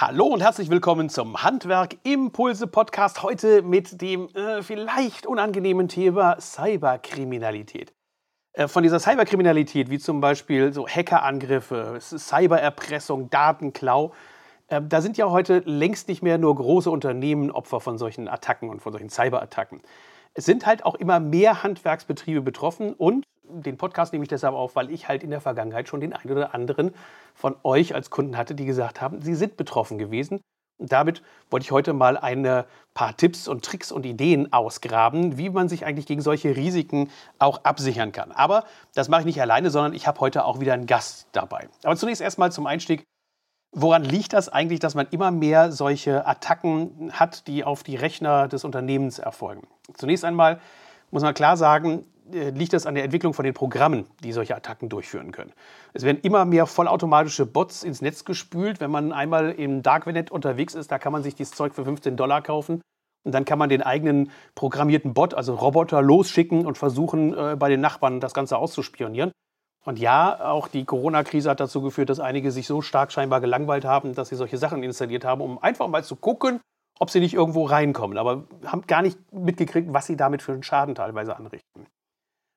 Hallo und herzlich willkommen zum Handwerk Impulse Podcast. Heute mit dem äh, vielleicht unangenehmen Thema Cyberkriminalität. Äh, von dieser Cyberkriminalität, wie zum Beispiel so Hackerangriffe, Cybererpressung, Datenklau, äh, da sind ja heute längst nicht mehr nur große Unternehmen Opfer von solchen Attacken und von solchen Cyberattacken. Es sind halt auch immer mehr Handwerksbetriebe betroffen und den Podcast nehme ich deshalb auf, weil ich halt in der Vergangenheit schon den einen oder anderen von euch als Kunden hatte, die gesagt haben, sie sind betroffen gewesen. Und damit wollte ich heute mal ein paar Tipps und Tricks und Ideen ausgraben, wie man sich eigentlich gegen solche Risiken auch absichern kann. Aber das mache ich nicht alleine, sondern ich habe heute auch wieder einen Gast dabei. Aber zunächst erstmal zum Einstieg. Woran liegt das eigentlich, dass man immer mehr solche Attacken hat, die auf die Rechner des Unternehmens erfolgen? Zunächst einmal muss man klar sagen, äh, liegt das an der Entwicklung von den Programmen, die solche Attacken durchführen können. Es werden immer mehr vollautomatische Bots ins Netz gespült. Wenn man einmal im Darknet unterwegs ist, da kann man sich dieses Zeug für 15 Dollar kaufen. Und dann kann man den eigenen programmierten Bot, also Roboter, losschicken und versuchen, äh, bei den Nachbarn das Ganze auszuspionieren. Und ja, auch die Corona-Krise hat dazu geführt, dass einige sich so stark scheinbar gelangweilt haben, dass sie solche Sachen installiert haben, um einfach mal zu gucken, ob sie nicht irgendwo reinkommen. Aber haben gar nicht mitgekriegt, was sie damit für einen Schaden teilweise anrichten.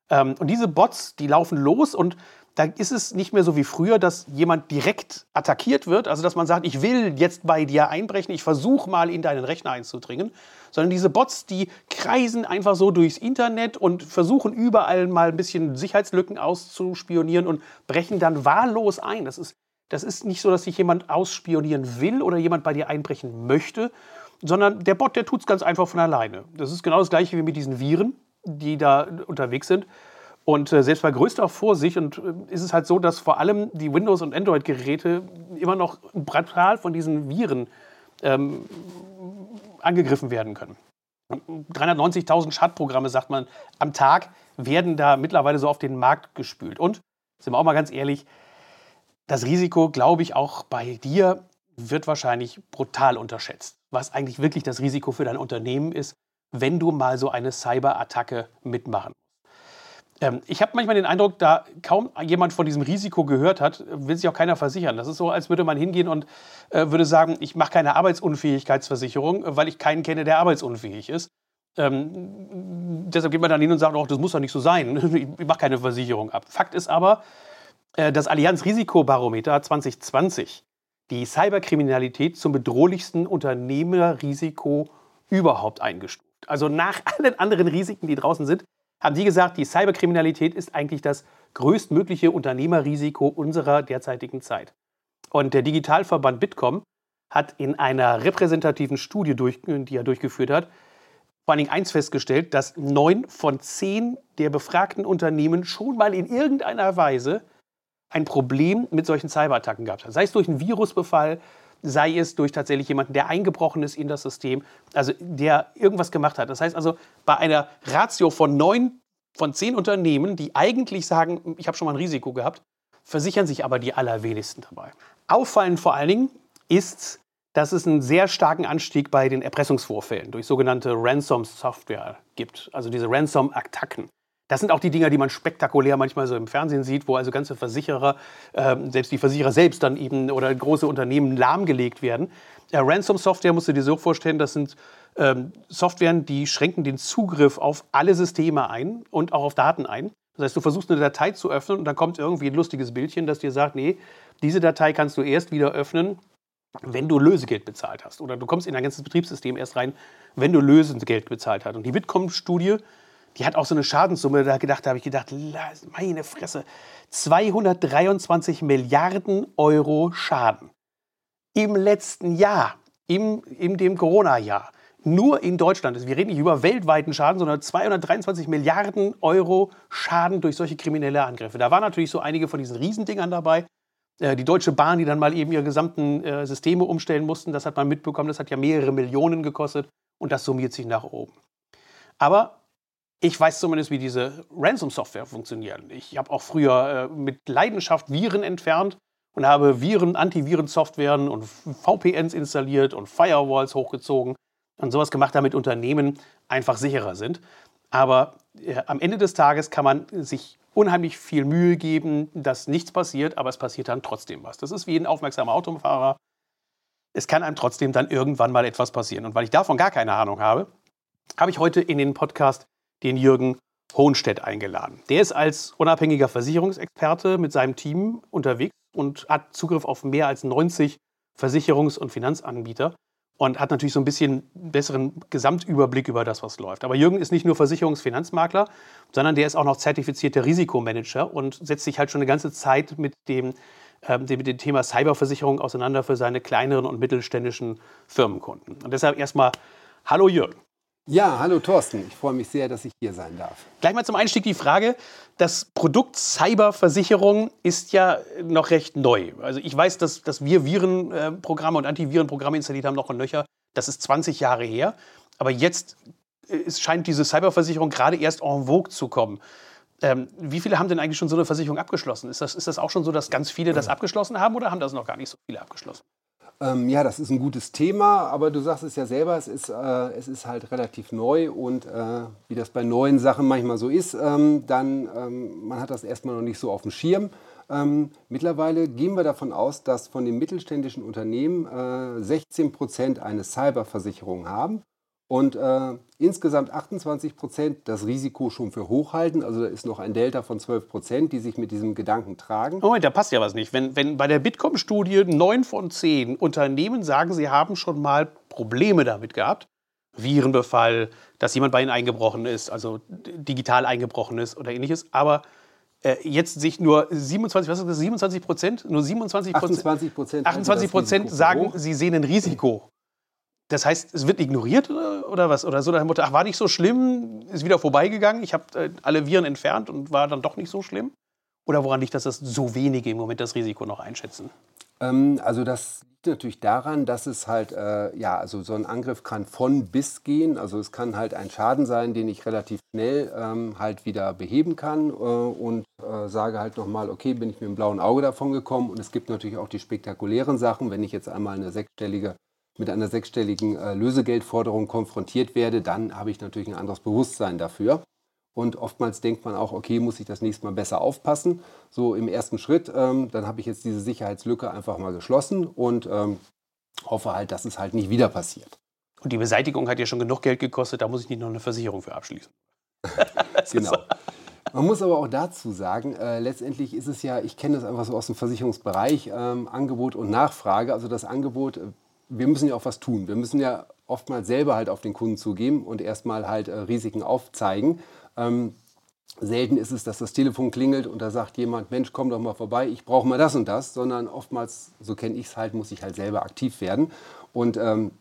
Ähm, und diese Bots, die laufen los und da ist es nicht mehr so wie früher, dass jemand direkt attackiert wird, also dass man sagt, ich will jetzt bei dir einbrechen, ich versuche mal in deinen Rechner einzudringen, sondern diese Bots, die kreisen einfach so durchs Internet und versuchen überall mal ein bisschen Sicherheitslücken auszuspionieren und brechen dann wahllos ein. Das ist, das ist nicht so, dass sich jemand ausspionieren will oder jemand bei dir einbrechen möchte, sondern der Bot, der tut es ganz einfach von alleine. Das ist genau das gleiche wie mit diesen Viren die da unterwegs sind. Und äh, selbst bei größter Vorsicht und äh, ist es halt so, dass vor allem die Windows- und Android-Geräte immer noch brutal von diesen Viren ähm, angegriffen werden können. 390.000 Schadprogramme, sagt man, am Tag werden da mittlerweile so auf den Markt gespült. Und, sind wir auch mal ganz ehrlich, das Risiko, glaube ich, auch bei dir wird wahrscheinlich brutal unterschätzt. Was eigentlich wirklich das Risiko für dein Unternehmen ist, wenn du mal so eine Cyberattacke mitmachen ähm, ich habe manchmal den Eindruck, da kaum jemand von diesem Risiko gehört hat, will sich auch keiner versichern. Das ist so, als würde man hingehen und äh, würde sagen, ich mache keine Arbeitsunfähigkeitsversicherung, weil ich keinen kenne, der arbeitsunfähig ist. Ähm, deshalb geht man dann hin und sagt, oh, das muss doch nicht so sein. ich mache keine Versicherung ab. Fakt ist aber, äh, das Allianz Risikobarometer 2020 die Cyberkriminalität zum bedrohlichsten Unternehmerrisiko überhaupt eingestuft also nach allen anderen Risiken, die draußen sind, haben die gesagt, die Cyberkriminalität ist eigentlich das größtmögliche Unternehmerrisiko unserer derzeitigen Zeit. Und der Digitalverband Bitkom hat in einer repräsentativen Studie, die er durchgeführt hat, vor allen Dingen eins festgestellt, dass neun von zehn der befragten Unternehmen schon mal in irgendeiner Weise ein Problem mit solchen Cyberattacken gehabt haben. Sei es durch einen Virusbefall, sei es durch tatsächlich jemanden, der eingebrochen ist in das System, also der irgendwas gemacht hat. Das heißt also, bei einer Ratio von neun von zehn Unternehmen, die eigentlich sagen, ich habe schon mal ein Risiko gehabt, versichern sich aber die allerwenigsten dabei. Auffallend vor allen Dingen ist, dass es einen sehr starken Anstieg bei den Erpressungsvorfällen durch sogenannte Ransom-Software gibt, also diese Ransom-Attacken. Das sind auch die Dinger, die man spektakulär manchmal so im Fernsehen sieht, wo also ganze Versicherer, äh, selbst die Versicherer selbst dann eben oder große Unternehmen lahmgelegt werden. Äh, Ransom-Software musst du dir so vorstellen, das sind ähm, Softwaren, die schränken den Zugriff auf alle Systeme ein und auch auf Daten ein. Das heißt, du versuchst eine Datei zu öffnen und dann kommt irgendwie ein lustiges Bildchen, das dir sagt, nee, diese Datei kannst du erst wieder öffnen, wenn du Lösegeld bezahlt hast. Oder du kommst in dein ganzes Betriebssystem erst rein, wenn du Lösegeld bezahlt hast. Und die Bitkom-Studie die hat auch so eine Schadenssumme da gedacht, da habe ich gedacht, meine Fresse, 223 Milliarden Euro Schaden. Im letzten Jahr, im, in dem Corona-Jahr, nur in Deutschland, also wir reden nicht über weltweiten Schaden, sondern 223 Milliarden Euro Schaden durch solche kriminelle Angriffe. Da waren natürlich so einige von diesen Riesendingern dabei. Äh, die Deutsche Bahn, die dann mal eben ihre gesamten äh, Systeme umstellen mussten, das hat man mitbekommen, das hat ja mehrere Millionen gekostet und das summiert sich nach oben. Aber ich weiß zumindest, wie diese Ransom-Software funktioniert. Ich habe auch früher äh, mit Leidenschaft Viren entfernt und habe Viren, Antiviren-Softwaren und VPNs installiert und Firewalls hochgezogen und sowas gemacht, damit Unternehmen einfach sicherer sind. Aber äh, am Ende des Tages kann man sich unheimlich viel Mühe geben, dass nichts passiert, aber es passiert dann trotzdem was. Das ist wie ein aufmerksamer Autofahrer. es kann einem trotzdem dann irgendwann mal etwas passieren. Und weil ich davon gar keine Ahnung habe, habe ich heute in den Podcast den Jürgen Hohnstedt eingeladen. Der ist als unabhängiger Versicherungsexperte mit seinem Team unterwegs und hat Zugriff auf mehr als 90 Versicherungs- und Finanzanbieter und hat natürlich so ein bisschen besseren Gesamtüberblick über das, was läuft. Aber Jürgen ist nicht nur Versicherungsfinanzmakler, sondern der ist auch noch zertifizierter Risikomanager und setzt sich halt schon eine ganze Zeit mit dem, äh, mit dem Thema Cyberversicherung auseinander für seine kleineren und mittelständischen Firmenkunden. Und deshalb erstmal Hallo Jürgen. Ja, hallo Thorsten. Ich freue mich sehr, dass ich hier sein darf. Gleich mal zum Einstieg die Frage. Das Produkt Cyberversicherung ist ja noch recht neu. Also ich weiß, dass, dass wir Virenprogramme und Antivirenprogramme installiert haben, noch in Löcher. Das ist 20 Jahre her. Aber jetzt äh, scheint diese Cyberversicherung gerade erst en vogue zu kommen. Ähm, wie viele haben denn eigentlich schon so eine Versicherung abgeschlossen? Ist das, ist das auch schon so, dass ganz viele das abgeschlossen haben oder haben das noch gar nicht so viele abgeschlossen? Ähm, ja, das ist ein gutes Thema, aber du sagst es ja selber, es ist, äh, es ist halt relativ neu und äh, wie das bei neuen Sachen manchmal so ist, ähm, dann ähm, man hat das erstmal noch nicht so auf dem Schirm. Ähm, mittlerweile gehen wir davon aus, dass von den mittelständischen Unternehmen äh, 16 Prozent eine Cyberversicherung haben und äh, insgesamt 28 Prozent das Risiko schon für hoch halten. Also da ist noch ein Delta von 12 Prozent, die sich mit diesem Gedanken tragen. Moment, da passt ja was nicht. Wenn, wenn bei der Bitkom-Studie neun von zehn Unternehmen sagen, sie haben schon mal Probleme damit gehabt, Virenbefall, dass jemand bei ihnen eingebrochen ist, also digital eingebrochen ist oder ähnliches, aber äh, jetzt sich nur 27, was ist das, 27 Prozent? Nur 27 Prozent? 28 Prozent. 28 Prozent sagen, sie sehen ein Risiko. Das heißt, es wird ignoriert oder was? Oder so nach dem ach, war nicht so schlimm, ist wieder vorbeigegangen, ich habe äh, alle Viren entfernt und war dann doch nicht so schlimm? Oder woran liegt das, dass so wenige im Moment das Risiko noch einschätzen? Ähm, also das liegt natürlich daran, dass es halt, äh, ja, also so ein Angriff kann von bis gehen. Also es kann halt ein Schaden sein, den ich relativ schnell ähm, halt wieder beheben kann äh, und äh, sage halt nochmal, okay, bin ich mit dem blauen Auge davon gekommen. Und es gibt natürlich auch die spektakulären Sachen, wenn ich jetzt einmal eine sechsstellige mit einer sechsstelligen äh, Lösegeldforderung konfrontiert werde, dann habe ich natürlich ein anderes Bewusstsein dafür. Und oftmals denkt man auch, okay, muss ich das nächste Mal besser aufpassen. So im ersten Schritt, ähm, dann habe ich jetzt diese Sicherheitslücke einfach mal geschlossen und ähm, hoffe halt, dass es halt nicht wieder passiert. Und die Beseitigung hat ja schon genug Geld gekostet, da muss ich nicht noch eine Versicherung für abschließen. genau. Man muss aber auch dazu sagen, äh, letztendlich ist es ja, ich kenne das einfach so aus dem Versicherungsbereich, ähm, Angebot und Nachfrage. Also das Angebot wir müssen ja auch was tun. Wir müssen ja oftmals selber halt auf den Kunden zugehen und erstmal halt äh, Risiken aufzeigen. Ähm, selten ist es, dass das Telefon klingelt und da sagt jemand, Mensch, komm doch mal vorbei, ich brauche mal das und das, sondern oftmals, so kenne ich es halt, muss ich halt selber aktiv werden. Und ähm,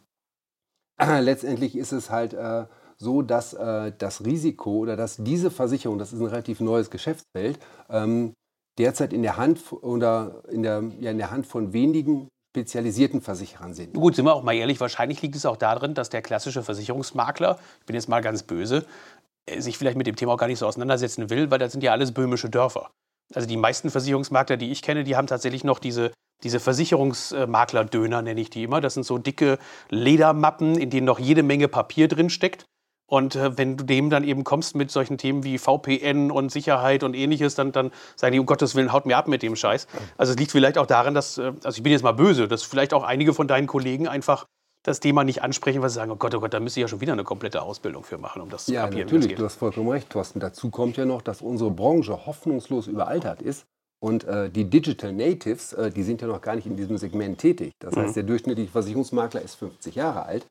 letztendlich ist es halt äh, so, dass äh, das Risiko oder dass diese Versicherung, das ist ein relativ neues Geschäftsfeld, ähm, derzeit in der Hand oder in der, ja, in der Hand von wenigen spezialisierten Versicherern sind. Gut, sind wir auch mal ehrlich, wahrscheinlich liegt es auch darin, dass der klassische Versicherungsmakler, ich bin jetzt mal ganz böse, äh, sich vielleicht mit dem Thema auch gar nicht so auseinandersetzen will, weil das sind ja alles böhmische Dörfer. Also die meisten Versicherungsmakler, die ich kenne, die haben tatsächlich noch diese, diese Versicherungsmakler-Döner, nenne ich die immer. Das sind so dicke Ledermappen, in denen noch jede Menge Papier drin steckt. Und äh, wenn du dem dann eben kommst mit solchen Themen wie VPN und Sicherheit und ähnliches, dann, dann sagen die, um Gottes Willen, haut mir ab mit dem Scheiß. Also es liegt vielleicht auch daran, dass, äh, also ich bin jetzt mal böse, dass vielleicht auch einige von deinen Kollegen einfach das Thema nicht ansprechen, weil sie sagen, oh Gott, oh Gott, da müsste ich ja schon wieder eine komplette Ausbildung für machen, um das ja, zu kapieren. Ja, natürlich, du hast vollkommen recht, Thorsten. Dazu kommt ja noch, dass unsere Branche hoffnungslos überaltert ist. Und äh, die Digital Natives, äh, die sind ja noch gar nicht in diesem Segment tätig. Das mhm. heißt, der durchschnittliche Versicherungsmakler ist 50 Jahre alt.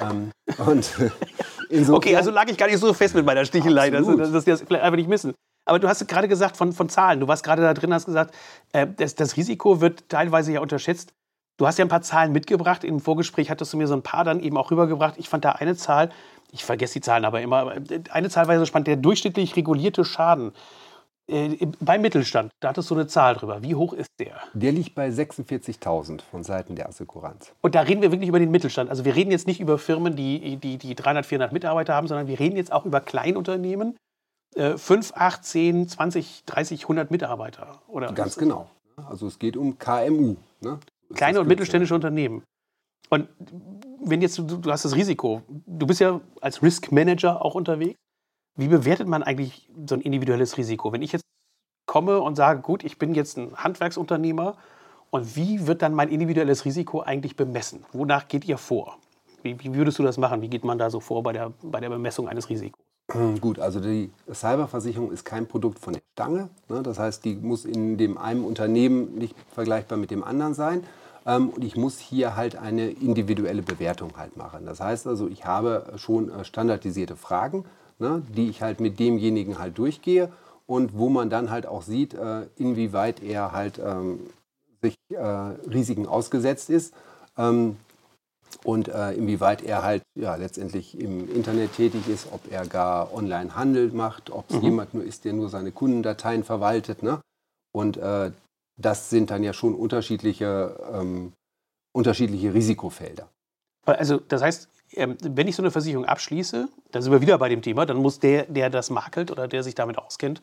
Ähm, und okay, also lag ich gar nicht so fest mit meiner Stichelei, dass, dass, die das vielleicht einfach nicht missen. Aber du hast gerade gesagt von, von Zahlen. Du warst gerade da drin, hast gesagt, äh, das, das Risiko wird teilweise ja unterschätzt. Du hast ja ein paar Zahlen mitgebracht. Im Vorgespräch hattest du mir so ein paar dann eben auch rübergebracht. Ich fand da eine Zahl, ich vergesse die Zahlen aber immer, eine Zahl war so spannend, der durchschnittlich regulierte Schaden äh, beim Mittelstand, da hattest du eine Zahl drüber. Wie hoch ist der? Der liegt bei 46.000 von Seiten der Assekuranz. Und da reden wir wirklich über den Mittelstand. Also wir reden jetzt nicht über Firmen, die, die, die 300, 400 Mitarbeiter haben, sondern wir reden jetzt auch über Kleinunternehmen. Äh, 5, 8, 10, 20, 30, 100 Mitarbeiter. Oder Ganz genau. Also es geht um KMU. Ne? Kleine und mittelständische Unternehmen. Und wenn jetzt du, du hast das Risiko, du bist ja als Risk Manager auch unterwegs. Wie bewertet man eigentlich so ein individuelles Risiko? Wenn ich jetzt komme und sage, gut, ich bin jetzt ein Handwerksunternehmer Und wie wird dann mein individuelles Risiko eigentlich bemessen? Wonach geht ihr vor? Wie, wie würdest du das machen? Wie geht man da so vor bei der, bei der Bemessung eines Risikos? Gut, also die Cyberversicherung ist kein Produkt von der Stange. Ne? Das heißt, die muss in dem einen Unternehmen nicht vergleichbar mit dem anderen sein. Ähm, und ich muss hier halt eine individuelle Bewertung halt machen. Das heißt also, ich habe schon äh, standardisierte Fragen, ne, die ich halt mit demjenigen halt durchgehe und wo man dann halt auch sieht, äh, inwieweit er halt ähm, sich äh, Risiken ausgesetzt ist. Ähm, und äh, inwieweit er halt ja, letztendlich im Internet tätig ist, ob er gar Online-Handel macht, ob es mhm. jemand nur ist, der nur seine Kundendateien verwaltet. Ne? Und äh, das sind dann ja schon unterschiedliche, ähm, unterschiedliche Risikofelder. Also das heißt, ähm, wenn ich so eine Versicherung abschließe, dann sind wir wieder bei dem Thema, dann muss der, der das makelt oder der sich damit auskennt,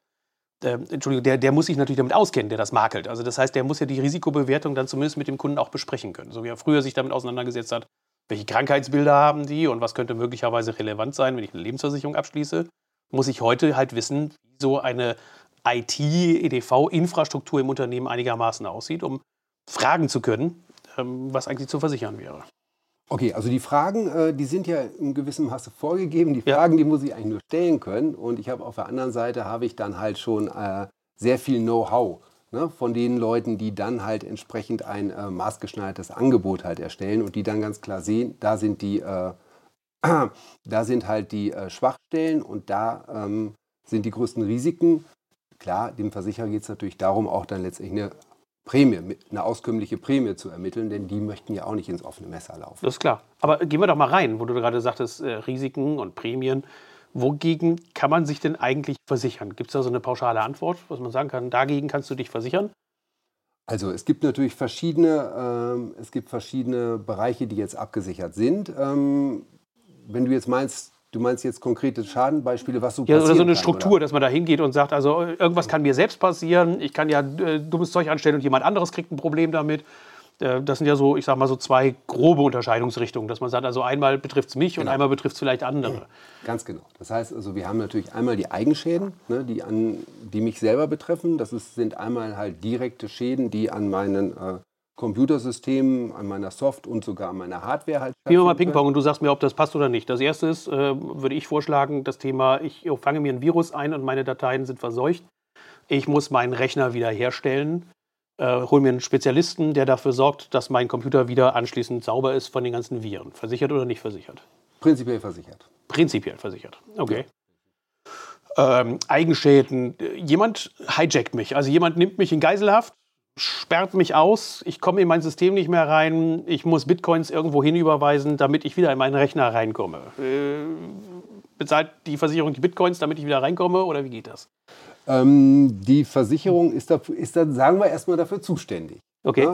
äh, Entschuldigung, der, der muss sich natürlich damit auskennen, der das makelt. Also das heißt, der muss ja die Risikobewertung dann zumindest mit dem Kunden auch besprechen können. So wie er früher sich damit auseinandergesetzt hat, welche Krankheitsbilder haben die und was könnte möglicherweise relevant sein, wenn ich eine Lebensversicherung abschließe, muss ich heute halt wissen, wie so eine IT-EDV-Infrastruktur im Unternehmen einigermaßen aussieht, um fragen zu können, ähm, was eigentlich zu versichern wäre. Okay, also die Fragen, äh, die sind ja in gewissem Maße vorgegeben. Die Fragen, ja. die muss ich eigentlich nur stellen können. Und ich habe auf der anderen Seite habe ich dann halt schon äh, sehr viel Know-how ne, von den Leuten, die dann halt entsprechend ein äh, maßgeschneidertes Angebot halt erstellen und die dann ganz klar sehen, da sind die, äh, da sind halt die äh, Schwachstellen und da ähm, sind die größten Risiken. Klar, dem Versicherer geht es natürlich darum, auch dann letztendlich eine Prämie, eine auskömmliche Prämie zu ermitteln, denn die möchten ja auch nicht ins offene Messer laufen. Das ist klar. Aber gehen wir doch mal rein, wo du gerade sagtest, äh, Risiken und Prämien. Wogegen kann man sich denn eigentlich versichern? Gibt es da so eine pauschale Antwort, was man sagen kann, dagegen kannst du dich versichern? Also es gibt natürlich verschiedene, ähm, es gibt verschiedene Bereiche, die jetzt abgesichert sind. Ähm, wenn du jetzt meinst, Du meinst jetzt konkrete Schadenbeispiele, was so ja, Oder so eine kann, Struktur, oder? dass man da hingeht und sagt, also irgendwas kann mir selbst passieren, ich kann ja äh, dummes Zeug anstellen und jemand anderes kriegt ein Problem damit. Äh, das sind ja so, ich sag mal, so zwei grobe Unterscheidungsrichtungen, dass man sagt, also einmal betrifft es mich genau. und einmal betrifft es vielleicht andere. Ganz genau. Das heißt, also wir haben natürlich einmal die Eigenschäden, ne, die, an, die mich selber betreffen. Das ist, sind einmal halt direkte Schäden, die an meinen äh, Computersystemen, an meiner Soft und sogar an meiner Hardware halt. Spielen wir mal Ping-Pong und du sagst mir, ob das passt oder nicht. Das erste ist, äh, würde ich vorschlagen, das Thema, ich fange mir ein Virus ein und meine Dateien sind verseucht. Ich muss meinen Rechner wieder herstellen, äh, hole mir einen Spezialisten, der dafür sorgt, dass mein Computer wieder anschließend sauber ist von den ganzen Viren. Versichert oder nicht versichert? Prinzipiell versichert. Prinzipiell versichert, okay. Ja. Ähm, Eigenschäden. Jemand hijackt mich, also jemand nimmt mich in Geiselhaft, sperrt mich aus, ich komme in mein System nicht mehr rein, ich muss Bitcoins irgendwo hinüberweisen, damit ich wieder in meinen Rechner reinkomme. Äh, bezahlt die Versicherung die Bitcoins, damit ich wieder reinkomme oder wie geht das? Ähm, die Versicherung ist, dafür, ist dann, sagen wir erstmal, dafür zuständig. Okay.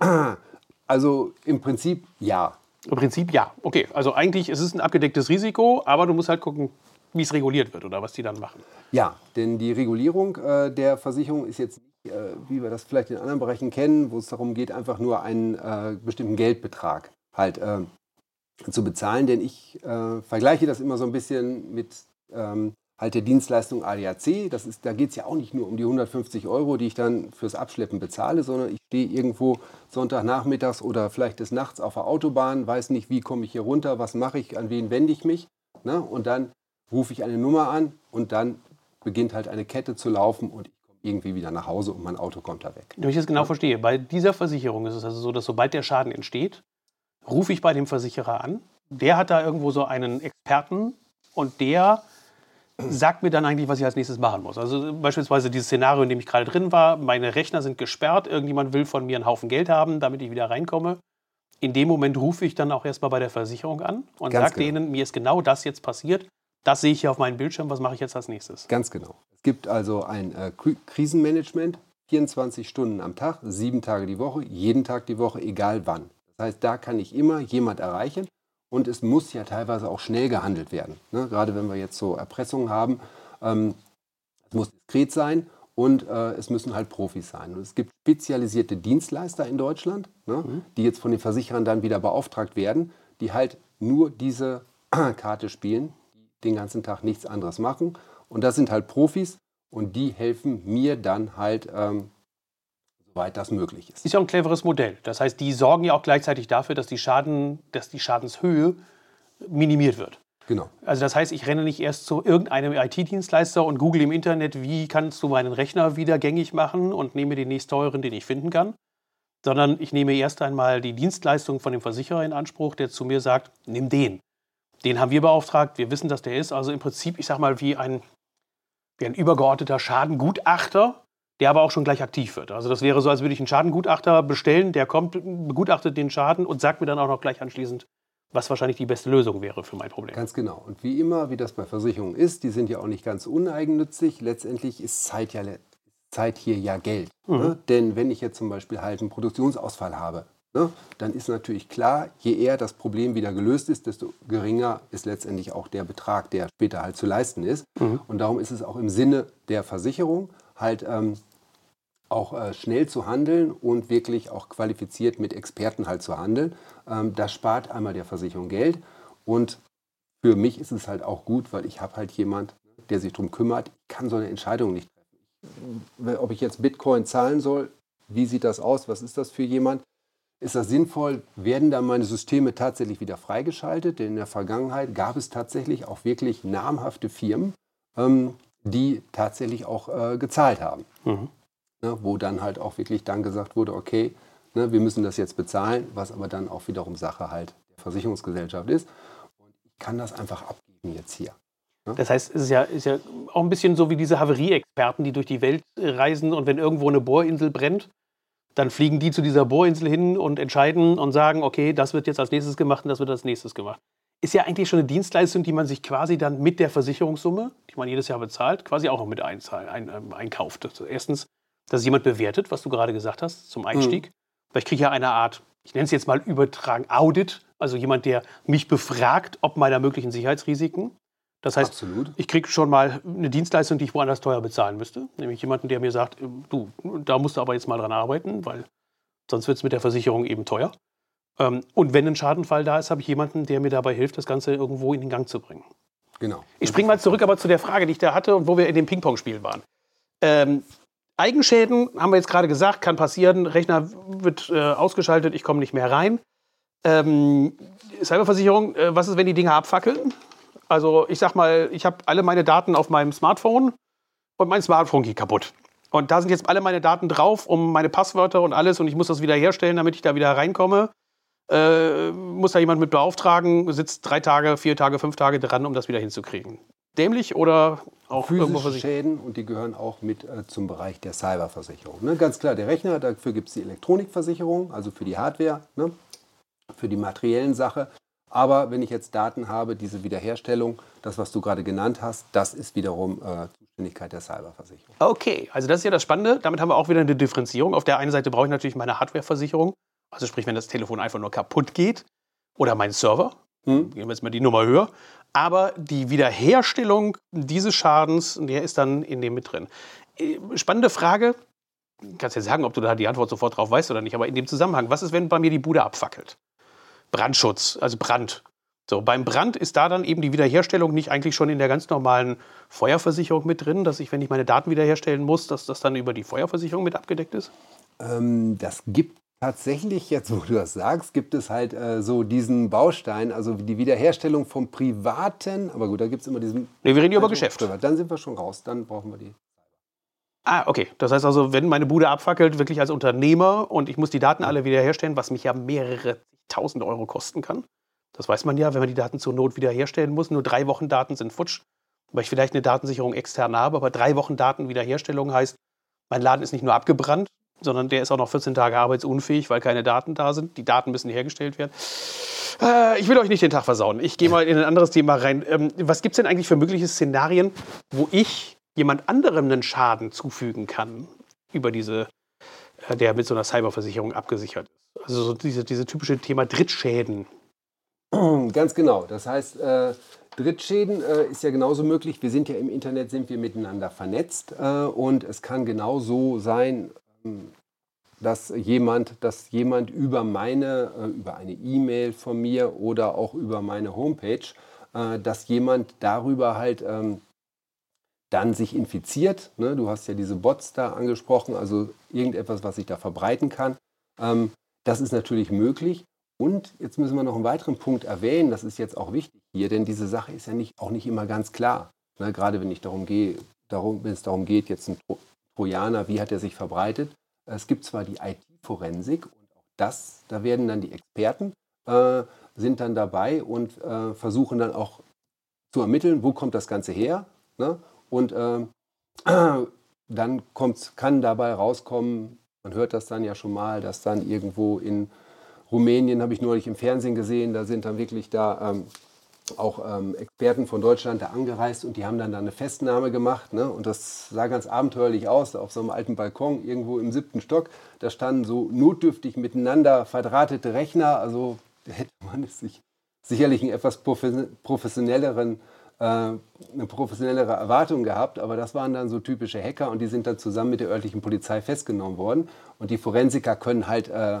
Ja? Also im Prinzip ja. Im Prinzip ja. Okay, also eigentlich ist es ein abgedecktes Risiko, aber du musst halt gucken, wie es reguliert wird oder was die dann machen. Ja, denn die Regulierung äh, der Versicherung ist jetzt nicht, wie wir das vielleicht in anderen Bereichen kennen, wo es darum geht, einfach nur einen äh, bestimmten Geldbetrag halt äh, zu bezahlen. Denn ich äh, vergleiche das immer so ein bisschen mit ähm, halt der Dienstleistung ADAC. Das ist, da geht es ja auch nicht nur um die 150 Euro, die ich dann fürs Abschleppen bezahle, sondern ich stehe irgendwo Sonntagnachmittags oder vielleicht des Nachts auf der Autobahn, weiß nicht, wie komme ich hier runter, was mache ich, an wen wende ich mich. Ne? Und dann rufe ich eine Nummer an und dann beginnt halt eine Kette zu laufen und ich irgendwie wieder nach Hause und mein Auto kommt da weg. Wenn ich das genau verstehe, bei dieser Versicherung ist es also so, dass sobald der Schaden entsteht, rufe ich bei dem Versicherer an. Der hat da irgendwo so einen Experten und der sagt mir dann eigentlich, was ich als nächstes machen muss. Also beispielsweise dieses Szenario, in dem ich gerade drin war, meine Rechner sind gesperrt, irgendjemand will von mir einen Haufen Geld haben, damit ich wieder reinkomme. In dem Moment rufe ich dann auch erstmal bei der Versicherung an und sage genau. denen, mir ist genau das jetzt passiert. Das sehe ich hier auf meinem Bildschirm. Was mache ich jetzt als nächstes? Ganz genau. Es gibt also ein äh, Krisenmanagement, 24 Stunden am Tag, sieben Tage die Woche, jeden Tag die Woche, egal wann. Das heißt, da kann ich immer jemand erreichen und es muss ja teilweise auch schnell gehandelt werden. Ne? Gerade wenn wir jetzt so Erpressungen haben, ähm, es muss diskret sein und äh, es müssen halt Profis sein. Und es gibt spezialisierte Dienstleister in Deutschland, ne? mhm. die jetzt von den Versicherern dann wieder beauftragt werden, die halt nur diese Karte spielen, den ganzen Tag nichts anderes machen. Und das sind halt Profis und die helfen mir dann halt, ähm, soweit das möglich ist. Ist ja ein cleveres Modell. Das heißt, die sorgen ja auch gleichzeitig dafür, dass die, Schaden, dass die Schadenshöhe minimiert wird. Genau. Also das heißt, ich renne nicht erst zu irgendeinem IT-Dienstleister und google im Internet, wie kannst du meinen Rechner wieder gängig machen und nehme den nächst teuren, den ich finden kann, sondern ich nehme erst einmal die Dienstleistung von dem Versicherer in Anspruch, der zu mir sagt, nimm den. Den haben wir beauftragt, wir wissen, dass der ist. Also im Prinzip, ich sag mal, wie ein, wie ein übergeordneter Schadengutachter, der aber auch schon gleich aktiv wird. Also das wäre so, als würde ich einen Schadengutachter bestellen, der kommt, begutachtet den Schaden und sagt mir dann auch noch gleich anschließend, was wahrscheinlich die beste Lösung wäre für mein Problem. Ganz genau. Und wie immer, wie das bei Versicherungen ist, die sind ja auch nicht ganz uneigennützig. Letztendlich ist Zeit, ja, Zeit hier ja Geld. Ne? Mhm. Ne? Denn wenn ich jetzt zum Beispiel halt einen Produktionsausfall habe, ne, dann ist natürlich klar, je eher das Problem wieder gelöst ist, desto geringer ist letztendlich auch der Betrag, der später halt zu leisten ist. Mhm. Und darum ist es auch im Sinne der Versicherung halt ähm, auch äh, schnell zu handeln und wirklich auch qualifiziert mit Experten halt zu handeln. Ähm, das spart einmal der Versicherung Geld und für mich ist es halt auch gut, weil ich habe halt jemand, der sich darum kümmert, ich kann so eine Entscheidung nicht treffen. Ob ich jetzt Bitcoin zahlen soll, wie sieht das aus, was ist das für jemand? Ist das sinnvoll? Werden dann meine Systeme tatsächlich wieder freigeschaltet? Denn in der Vergangenheit gab es tatsächlich auch wirklich namhafte Firmen, ähm, die tatsächlich auch äh, gezahlt haben. Mhm ne, wo dann halt auch wirklich dann gesagt wurde, okay, ne, wir müssen das jetzt bezahlen, was aber dann auch wiederum Sache halt der Versicherungsgesellschaft ist. Und ich kann das einfach abgeben jetzt hier. Ne? Das heißt, es ist ja, ist ja auch ein bisschen so wie diese Haverie-Experten, die durch die Welt reisen und wenn irgendwo eine Bohrinsel brennt, dann fliegen die zu dieser Bohrinsel hin und entscheiden und sagen, okay, das wird jetzt als nächstes gemacht und das wird als nächstes gemacht. Ist ja eigentlich schon eine Dienstleistung, die man sich quasi dann mit der Versicherungssumme, die man jedes Jahr bezahlt, quasi auch noch mit ein, ein, ähm, einkauft. Also erstens dass jemand bewertet, was du gerade gesagt hast, zum Einstieg. Mhm. Weil ich kriege ja eine Art, ich nenne es jetzt mal übertragen, Audit, also jemand, der mich befragt, ob meiner möglichen Sicherheitsrisiken. Das heißt, Absolut. ich kriege schon mal eine Dienstleistung, die ich woanders teuer bezahlen müsste. Nämlich jemanden, der mir sagt, du, da musst du aber jetzt mal dran arbeiten, weil sonst wird es mit der Versicherung eben teuer. Ähm, und wenn ein Schadenfall da ist, habe ich jemanden, der mir dabei hilft, das Ganze irgendwo in den Gang zu bringen. Genau. Ich springe mal zurück aber zu der Frage, die ich da hatte und wo wir in dem Ping-Pong-Spiel waren. Ähm, Eigenschäden, haben wir jetzt gerade gesagt, kann passieren. Rechner wird äh, ausgeschaltet, ich komme nicht mehr rein. Ähm, Cyberversicherung, äh, was ist, wenn die Dinge abfackeln? Also ich sag mal, ich habe alle meine Daten auf meinem Smartphone und mein Smartphone geht kaputt. Und da sind jetzt alle meine Daten drauf, um meine Passwörter und alles und ich muss das wieder herstellen, damit ich da wieder reinkomme. Äh, muss da jemand mit beauftragen, sitzt drei Tage, vier Tage, fünf Tage dran, um das wieder hinzukriegen dämlich oder auch physische Schäden und die gehören auch mit äh, zum Bereich der Cyberversicherung. Ne? Ganz klar, der Rechner, dafür gibt es die Elektronikversicherung, also für die Hardware, ne? für die materiellen Sachen. Aber wenn ich jetzt Daten habe, diese Wiederherstellung, das, was du gerade genannt hast, das ist wiederum äh, Zuständigkeit der Cyberversicherung. Okay, also das ist ja das Spannende. Damit haben wir auch wieder eine Differenzierung. Auf der einen Seite brauche ich natürlich meine Hardwareversicherung. Also sprich, wenn das Telefon einfach nur kaputt geht oder mein Server, hm? Gehen wir jetzt mal die Nummer höher. Aber die Wiederherstellung dieses Schadens, der ist dann in dem mit drin. Äh, spannende Frage. Du kannst ja sagen, ob du da die Antwort sofort drauf weißt oder nicht, aber in dem Zusammenhang, was ist, wenn bei mir die Bude abfackelt? Brandschutz, also Brand. So, beim Brand ist da dann eben die Wiederherstellung nicht eigentlich schon in der ganz normalen Feuerversicherung mit drin, dass ich, wenn ich meine Daten wiederherstellen muss, dass das dann über die Feuerversicherung mit abgedeckt ist? Ähm, das gibt Tatsächlich, jetzt wo du das sagst, gibt es halt äh, so diesen Baustein, also die Wiederherstellung vom Privaten. Aber gut, da gibt es immer diesen. Nee, wir reden über Geschäft. Dann sind wir schon raus, dann brauchen wir die. Ah, okay. Das heißt also, wenn meine Bude abfackelt, wirklich als Unternehmer und ich muss die Daten alle wiederherstellen, was mich ja mehrere tausend Euro kosten kann. Das weiß man ja, wenn man die Daten zur Not wiederherstellen muss. Nur drei Wochen Daten sind futsch, weil ich vielleicht eine Datensicherung extern habe, aber drei Wochen Daten Wiederherstellung heißt, mein Laden ist nicht nur abgebrannt, sondern der ist auch noch 14 Tage arbeitsunfähig, weil keine Daten da sind. Die Daten müssen hergestellt werden. Äh, ich will euch nicht den Tag versauen. Ich gehe mal in ein anderes Thema rein. Ähm, was gibt es denn eigentlich für mögliche Szenarien, wo ich jemand anderem einen Schaden zufügen kann über diese, der mit so einer Cyberversicherung abgesichert ist? Also so diese, diese typische Thema Drittschäden. Ganz genau. Das heißt, äh, Drittschäden äh, ist ja genauso möglich. Wir sind ja im Internet, sind wir miteinander vernetzt äh, und es kann genauso sein, dass jemand, dass jemand über meine, äh, über eine E-Mail von mir oder auch über meine Homepage, äh, dass jemand darüber halt ähm, dann sich infiziert. Ne? Du hast ja diese Bots da angesprochen, also irgendetwas, was sich da verbreiten kann. Ähm, das ist natürlich möglich. Und jetzt müssen wir noch einen weiteren Punkt erwähnen, das ist jetzt auch wichtig hier, denn diese Sache ist ja nicht, auch nicht immer ganz klar. Ne? Gerade wenn, ich darum gehe, darum, wenn es darum geht, jetzt ein Trojaner, wie hat er sich verbreitet? Es gibt zwar die IT-Forensik und auch das, da werden dann die Experten, äh, sind dann dabei und äh, versuchen dann auch zu ermitteln, wo kommt das Ganze her. Ne? Und äh, dann kann dabei rauskommen, man hört das dann ja schon mal, dass dann irgendwo in Rumänien, habe ich neulich im Fernsehen gesehen, da sind dann wirklich da ähm, auch ähm, Experten von Deutschland da angereist und die haben dann da eine Festnahme gemacht. Ne? Und das sah ganz abenteuerlich aus, auf so einem alten Balkon irgendwo im siebten Stock. Da standen so notdürftig miteinander verdrahtete Rechner. Also hätte man es sich sicherlich einen etwas professionelleren eine professionellere Erwartung gehabt, aber das waren dann so typische Hacker und die sind dann zusammen mit der örtlichen Polizei festgenommen worden. Und die Forensiker können halt äh,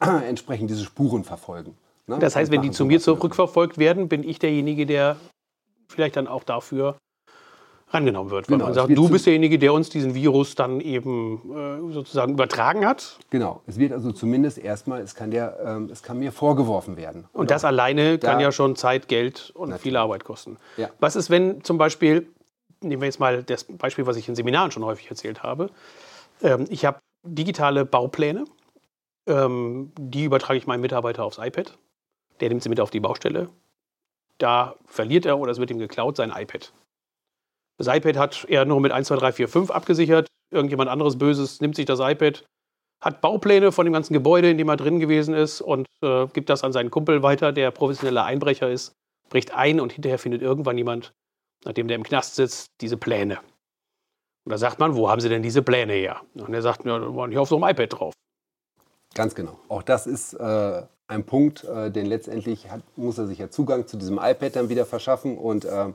entsprechend diese Spuren verfolgen. Ne? Das heißt, wenn die zu mir zurückverfolgt werden, bin ich derjenige, der vielleicht dann auch dafür rangenommen wird. Weil genau, man sagt, du bist derjenige, der uns diesen Virus dann eben äh, sozusagen übertragen hat. Genau, es wird also zumindest erstmal, es kann, der, ähm, es kann mir vorgeworfen werden. Und, und das alleine da kann ja schon Zeit, Geld und natürlich. viel Arbeit kosten. Ja. Was ist, wenn zum Beispiel, nehmen wir jetzt mal das Beispiel, was ich in Seminaren schon häufig erzählt habe, ähm, ich habe digitale Baupläne, ähm, die übertrage ich meinem Mitarbeiter aufs iPad, der nimmt sie mit auf die Baustelle, da verliert er oder es wird ihm geklaut, sein iPad. Das iPad hat er nur mit 1, 2, 3, 4, 5 abgesichert. Irgendjemand anderes Böses nimmt sich das iPad, hat Baupläne von dem ganzen Gebäude, in dem er drin gewesen ist und äh, gibt das an seinen Kumpel weiter, der professioneller Einbrecher ist, bricht ein und hinterher findet irgendwann jemand, nachdem der im Knast sitzt, diese Pläne. Und da sagt man, wo haben Sie denn diese Pläne her? Und er sagt, ja, da waren hier auf so einem iPad drauf. Ganz genau. Auch das ist äh, ein Punkt, äh, denn letztendlich hat, muss er sich ja Zugang zu diesem iPad dann wieder verschaffen und äh,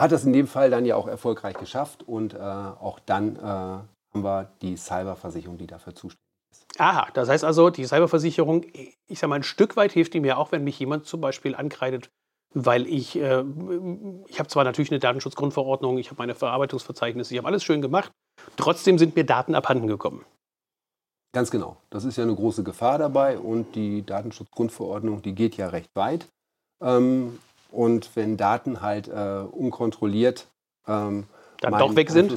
hat das in dem Fall dann ja auch erfolgreich geschafft und äh, auch dann äh, haben wir die Cyberversicherung, die dafür zuständig ist. Aha, das heißt also, die Cyberversicherung, ich sage mal, ein Stück weit hilft die mir auch, wenn mich jemand zum Beispiel ankreidet, weil ich, äh, ich habe zwar natürlich eine Datenschutzgrundverordnung, ich habe meine Verarbeitungsverzeichnisse, ich habe alles schön gemacht, trotzdem sind mir Daten abhanden gekommen. Ganz genau. Das ist ja eine große Gefahr dabei und die Datenschutzgrundverordnung, die geht ja recht weit. Ähm, und wenn Daten halt äh, unkontrolliert ähm, dann doch weg sind,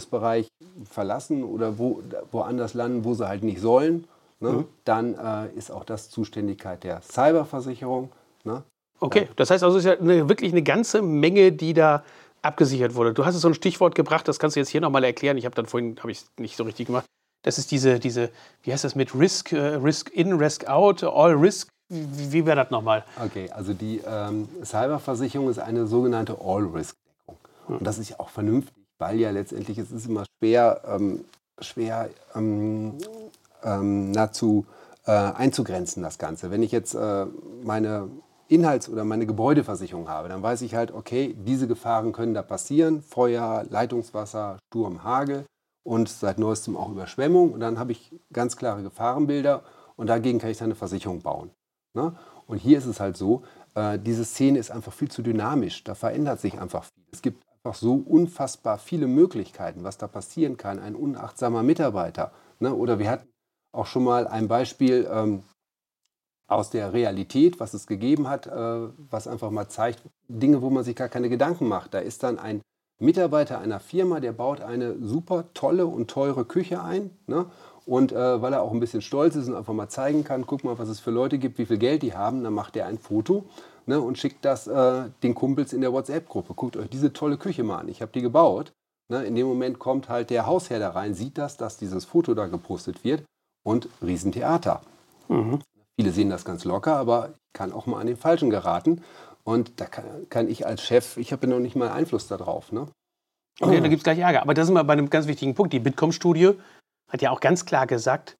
verlassen oder wo, woanders landen, wo sie halt nicht sollen, ne, mhm. dann äh, ist auch das Zuständigkeit der Cyberversicherung. Ne? Okay, das heißt also, es ist ja eine, wirklich eine ganze Menge, die da abgesichert wurde. Du hast es so ein Stichwort gebracht, das kannst du jetzt hier nochmal erklären. Ich habe dann vorhin, habe ich es nicht so richtig gemacht. Das ist diese, diese, wie heißt das mit Risk, äh, Risk in, Risk out, All Risk wie, wie wäre das nochmal? Okay, also die ähm, Cyberversicherung ist eine sogenannte All-Risk-Deckung. Hm. Und das ist ja auch vernünftig, weil ja letztendlich es ist immer schwer, ähm, schwer ähm, ähm, nahezu äh, einzugrenzen, das Ganze. Wenn ich jetzt äh, meine Inhalts- oder meine Gebäudeversicherung habe, dann weiß ich halt, okay, diese Gefahren können da passieren. Feuer, Leitungswasser, Sturm, Hagel und seit neuestem auch Überschwemmung. Und dann habe ich ganz klare Gefahrenbilder und dagegen kann ich dann eine Versicherung bauen. Ne? Und hier ist es halt so, äh, diese Szene ist einfach viel zu dynamisch. Da verändert sich einfach viel. Es gibt einfach so unfassbar viele Möglichkeiten, was da passieren kann. Ein unachtsamer Mitarbeiter. Ne? Oder wir hatten auch schon mal ein Beispiel ähm, aus der Realität, was es gegeben hat, äh, was einfach mal zeigt, Dinge, wo man sich gar keine Gedanken macht. Da ist dann ein Mitarbeiter einer Firma, der baut eine super tolle und teure Küche ein. Ne? Und äh, weil er auch ein bisschen stolz ist und einfach mal zeigen kann, guck mal, was es für Leute gibt, wie viel Geld die haben, dann macht er ein Foto ne, und schickt das äh, den Kumpels in der WhatsApp-Gruppe. Guckt euch diese tolle Küche mal an, ich habe die gebaut. Ne, in dem Moment kommt halt der Hausherr da rein, sieht das, dass dieses Foto da gepostet wird und Riesentheater. Mhm. Viele sehen das ganz locker, aber ich kann auch mal an den Falschen geraten. Und da kann, kann ich als Chef, ich habe ja noch nicht mal Einfluss darauf. Ne? Okay, da gibt es gleich Ärger. Aber das ist mal bei einem ganz wichtigen Punkt. Die Bitkom-Studie hat ja auch ganz klar gesagt,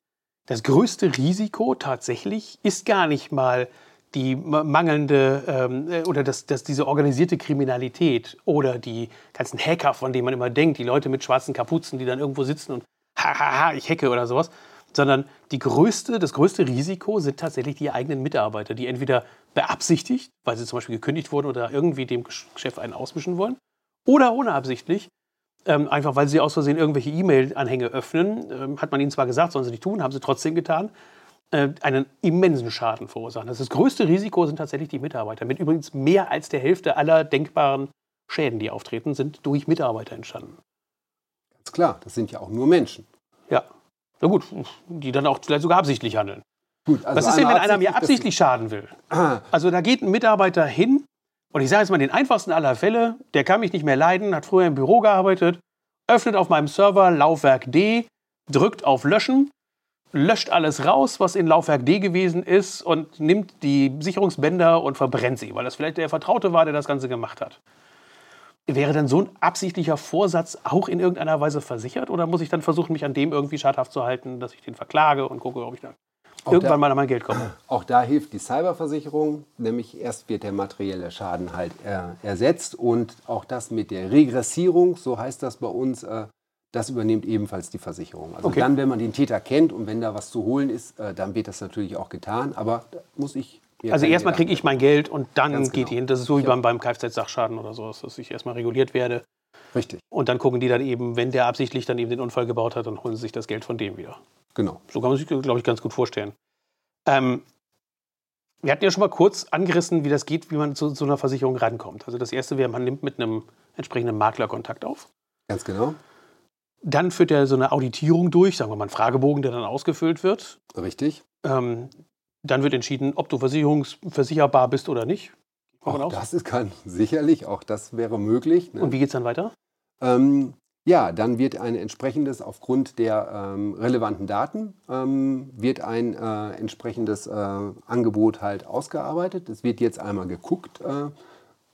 das größte Risiko tatsächlich ist gar nicht mal die mangelnde ähm, äh, oder das, das, diese organisierte Kriminalität oder die ganzen Hacker, von denen man immer denkt, die Leute mit schwarzen Kapuzen, die dann irgendwo sitzen und hahaha, ich hacke oder sowas, sondern die größte, das größte Risiko sind tatsächlich die eigenen Mitarbeiter, die entweder beabsichtigt, weil sie zum Beispiel gekündigt wurden oder irgendwie dem Chef einen ausmischen wollen, oder unabsichtlich, ähm, einfach weil sie aus Versehen irgendwelche E-Mail-Anhänge öffnen, ähm, hat man ihnen zwar gesagt, sollen sie nicht tun, haben sie trotzdem getan, äh, einen immensen Schaden verursachen. Das, das größte Risiko sind tatsächlich die Mitarbeiter. Mit übrigens mehr als der Hälfte aller denkbaren Schäden, die auftreten, sind durch Mitarbeiter entstanden. Ganz klar, das sind ja auch nur Menschen. Ja, na gut, die dann auch vielleicht sogar absichtlich handeln. Gut, also Was ist denn, wenn einer mir absichtlich schaden will? Also da geht ein Mitarbeiter hin und ich sage jetzt mal den einfachsten aller Fälle, der kann mich nicht mehr leiden, hat früher im Büro gearbeitet, öffnet auf meinem Server Laufwerk D, drückt auf Löschen, löscht alles raus, was in Laufwerk D gewesen ist und nimmt die Sicherungsbänder und verbrennt sie, weil das vielleicht der Vertraute war, der das Ganze gemacht hat. Wäre denn so ein absichtlicher Vorsatz auch in irgendeiner Weise versichert oder muss ich dann versuchen, mich an dem irgendwie schadhaft zu halten, dass ich den verklage und gucke, ob ich da Auch irgendwann da- mal an mein Geld komme? Auch da hilft die Cyberversicherung, nämlich erst wird der materielle Schaden halt äh, ersetzt und auch das mit der Regressierung, so heißt das bei uns, äh, das übernimmt ebenfalls die Versicherung. Also Okay. dann, wenn man den Täter kennt und wenn da was zu holen ist, äh, dann wird das natürlich auch getan, aber da muss ich Also erstmal kriege ich mein Geld und dann Ganz geht genau. die hin. Das ist so wie Ja. beim, beim Kfz-Sachschaden oder sowas, dass ich erstmal reguliert werde. Richtig, Und dann gucken die dann eben, wenn der absichtlich dann eben den Unfall gebaut hat, dann holen sie sich das Geld von dem wieder. Genau. So kann man sich, glaube ich, ganz gut vorstellen. Ähm, wir hatten ja schon mal kurz angerissen, wie das geht, wie man zu so einer Versicherung rankommt. Also das Erste wäre, man nimmt mit einem entsprechenden Makler Kontakt auf. Ganz genau. Dann führt er so eine Auditierung durch, sagen wir mal einen Fragebogen, der dann ausgefüllt wird. Richtig. Ähm, dann wird entschieden, ob du versicherungsversicherbar bist oder nicht. Auch das ist kann sicherlich, auch das wäre möglich. Ne? Und wie geht es dann weiter? Ähm, ja, dann wird ein entsprechendes, aufgrund der ähm, relevanten Daten, ähm, wird ein äh, entsprechendes äh, Angebot halt ausgearbeitet. Es wird jetzt einmal geguckt, äh,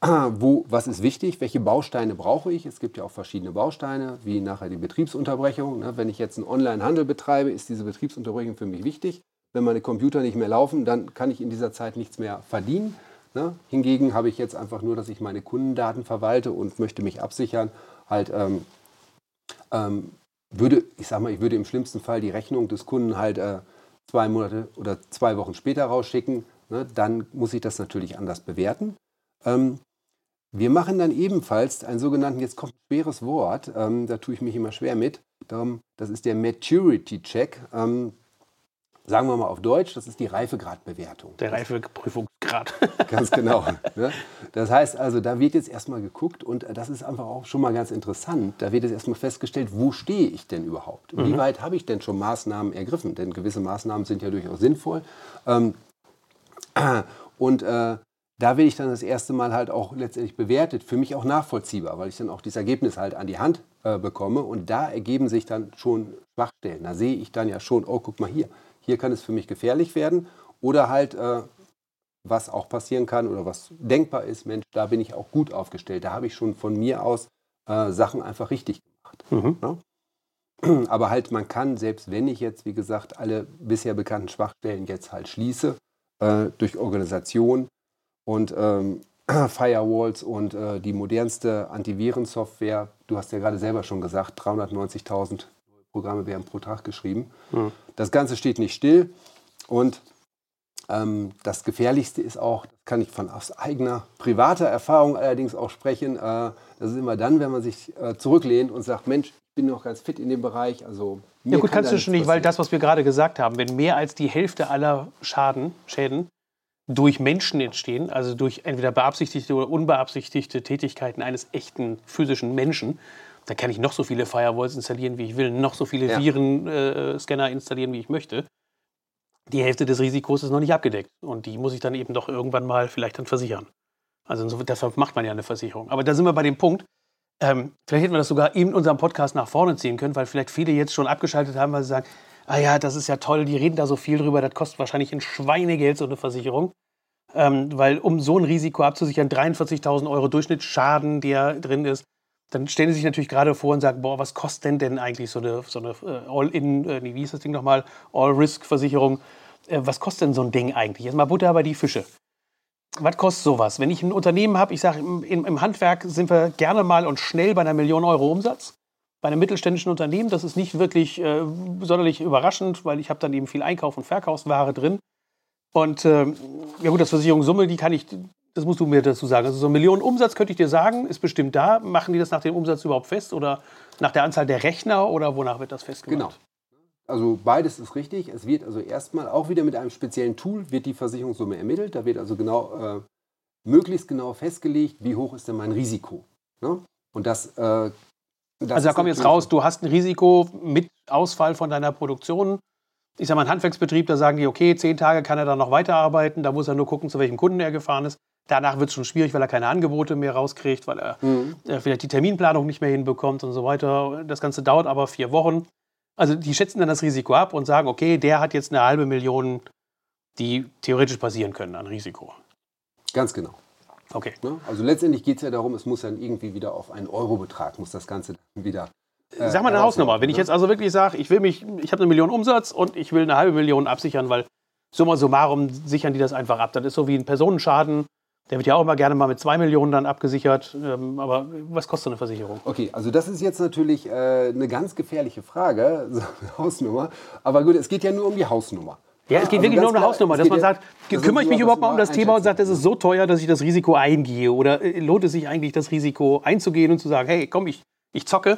wo, was ist wichtig, welche Bausteine brauche ich. Es gibt ja auch verschiedene Bausteine, wie nachher die Betriebsunterbrechung. Ne? Wenn ich jetzt einen Online-Handel betreibe, ist diese Betriebsunterbrechung für mich wichtig. Wenn meine Computer nicht mehr laufen, dann kann ich in dieser Zeit nichts mehr verdienen. Ne? Hingegen habe ich jetzt einfach nur, dass ich meine Kundendaten verwalte und möchte mich absichern, halt ähm, ähm, würde, ich sag mal, ich würde im schlimmsten Fall die Rechnung des Kunden halt äh, zwei Monate oder zwei Wochen später rausschicken. Ne? Dann muss ich das natürlich anders bewerten. Ähm, wir machen dann ebenfalls einen sogenannten, jetzt kommt ein schweres Wort, ähm, da tue ich mich immer schwer mit. Darum, das ist der Maturity Check. Ähm, sagen wir mal auf Deutsch, das ist die Reifegradbewertung. Der Reifeprüfungsgrad. Ganz genau. Ne? Das heißt also, da wird jetzt erstmal geguckt und das ist einfach auch schon mal ganz interessant. Da wird jetzt erstmal festgestellt, wo stehe ich denn überhaupt? Wie weit habe ich denn schon Maßnahmen ergriffen? Denn gewisse Maßnahmen sind ja durchaus sinnvoll. Ähm, und äh, da werde ich dann das erste Mal halt auch letztendlich bewertet, für mich auch nachvollziehbar, weil ich dann auch dieses Ergebnis halt an die Hand äh, bekomme und da ergeben sich dann schon Schwachstellen. Da sehe ich dann ja schon, oh, guck mal hier, hier kann es für mich gefährlich werden oder halt, äh, was auch passieren kann oder was denkbar ist, Mensch, da bin ich auch gut aufgestellt, da habe ich schon von mir aus äh, Sachen einfach richtig gemacht. Mhm. Aber halt, man kann, selbst wenn ich jetzt, wie gesagt, alle bisher bekannten Schwachstellen jetzt halt schließe, äh, durch Organisation und ähm, Firewalls und äh, die modernste Antivirensoftware, du hast ja gerade selber schon gesagt, 390.000 Programme werden pro Tag geschrieben. Mhm. Das Ganze steht nicht still und ähm, das Gefährlichste ist auch, das kann ich von aus eigener privater Erfahrung allerdings auch sprechen, äh, das ist immer dann, wenn man sich äh, zurücklehnt und sagt, Mensch, ich bin noch ganz fit in dem Bereich. Also Ja gut, kann kannst da du schon nicht, weil das, was wir gerade gesagt haben, wenn mehr als die Hälfte aller Schaden, Schäden durch Menschen entstehen, also durch entweder beabsichtigte oder unbeabsichtigte Tätigkeiten eines echten physischen Menschen, dann kann ich noch so viele Firewalls installieren, wie ich will, noch so viele Ja. Virenscanner installieren, wie ich möchte. Die Hälfte des Risikos ist noch nicht abgedeckt und die muss ich dann eben doch irgendwann mal vielleicht dann versichern. Also insofern, deshalb macht man ja eine Versicherung. Aber da sind wir bei dem Punkt, ähm, vielleicht hätten wir das sogar in unserem Podcast nach vorne ziehen können, weil vielleicht viele jetzt schon abgeschaltet haben, weil sie sagen, ah ja, das ist ja toll, die reden da so viel drüber, das kostet wahrscheinlich ein Schweinegeld, so eine Versicherung. Ähm, weil um so ein Risiko abzusichern, 43.000 Euro Durchschnittsschaden, der drin ist, dann stellen sie sich natürlich gerade vor und sagen, boah, was kostet denn denn eigentlich so eine, so eine äh, All-In, äh, wie hieß das Ding nochmal, All-Risk-Versicherung, äh, was kostet denn so ein Ding eigentlich? Jetzt mal Butter bei die Fische. Was kostet sowas? Wenn ich ein Unternehmen habe, ich sage, im, im, Handwerk sind wir gerne mal und schnell bei einer Million Euro Umsatz. Bei einem mittelständischen Unternehmen, das ist nicht wirklich äh, sonderlich überraschend, weil ich habe dann eben viel Einkauf- und Verkaufsware drin. Und ähm, ja gut, das Versicherungssumme, die kann ich, das musst du mir dazu sagen. Also so ein Millionen Umsatz könnte ich dir sagen, ist bestimmt da. Machen die das nach dem Umsatz überhaupt fest oder nach der Anzahl der Rechner oder wonach wird das festgemacht? Genau. Also beides ist richtig. Es wird also erstmal auch wieder mit einem speziellen Tool wird die Versicherungssumme ermittelt. Da wird also genau äh, möglichst genau festgelegt, wie hoch ist denn mein Risiko. Ne? Und das, äh, das also da kommt jetzt raus, du hast ein Risiko mit Ausfall von deiner Produktion. Ich sage mal, ein Handwerksbetrieb, da sagen die, okay, zehn Tage kann er dann noch weiterarbeiten, da muss er nur gucken, zu welchem Kunden er gefahren ist. Danach wird es schon schwierig, weil er keine Angebote mehr rauskriegt, weil er mhm. äh, vielleicht die Terminplanung nicht mehr hinbekommt und so weiter. Das Ganze dauert aber vier Wochen. Also die schätzen dann das Risiko ab und sagen, okay, der hat jetzt eine halbe Million, die theoretisch passieren können an Risiko. Ganz genau. Okay. Ne? Also letztendlich geht es ja darum, es muss dann irgendwie wieder auf einen Eurobetrag, muss das Ganze wieder. Äh, Sag mal eine Hausnummer. Wenn ich ne? jetzt also wirklich sage, ich will mich, ich habe eine Million Umsatz und ich will eine halbe Million absichern, weil summa summarum sichern die das einfach ab. Das ist so wie ein Personenschaden. Der wird ja auch immer gerne mal mit zwei Millionen dann abgesichert. Ähm, aber was kostet eine Versicherung? Okay, also das ist jetzt natürlich äh, eine ganz gefährliche Frage, so eine Hausnummer. Aber gut, es geht ja nur um die Hausnummer. Ja, es geht also wirklich nur um eine Hausnummer, dass man sagt, kümmere ich mich überhaupt mal um das Thema und sagt, es ist so teuer, dass ich das Risiko eingehe? Oder äh, lohnt es sich eigentlich, das Risiko einzugehen und zu sagen, hey, komm, ich, ich zocke?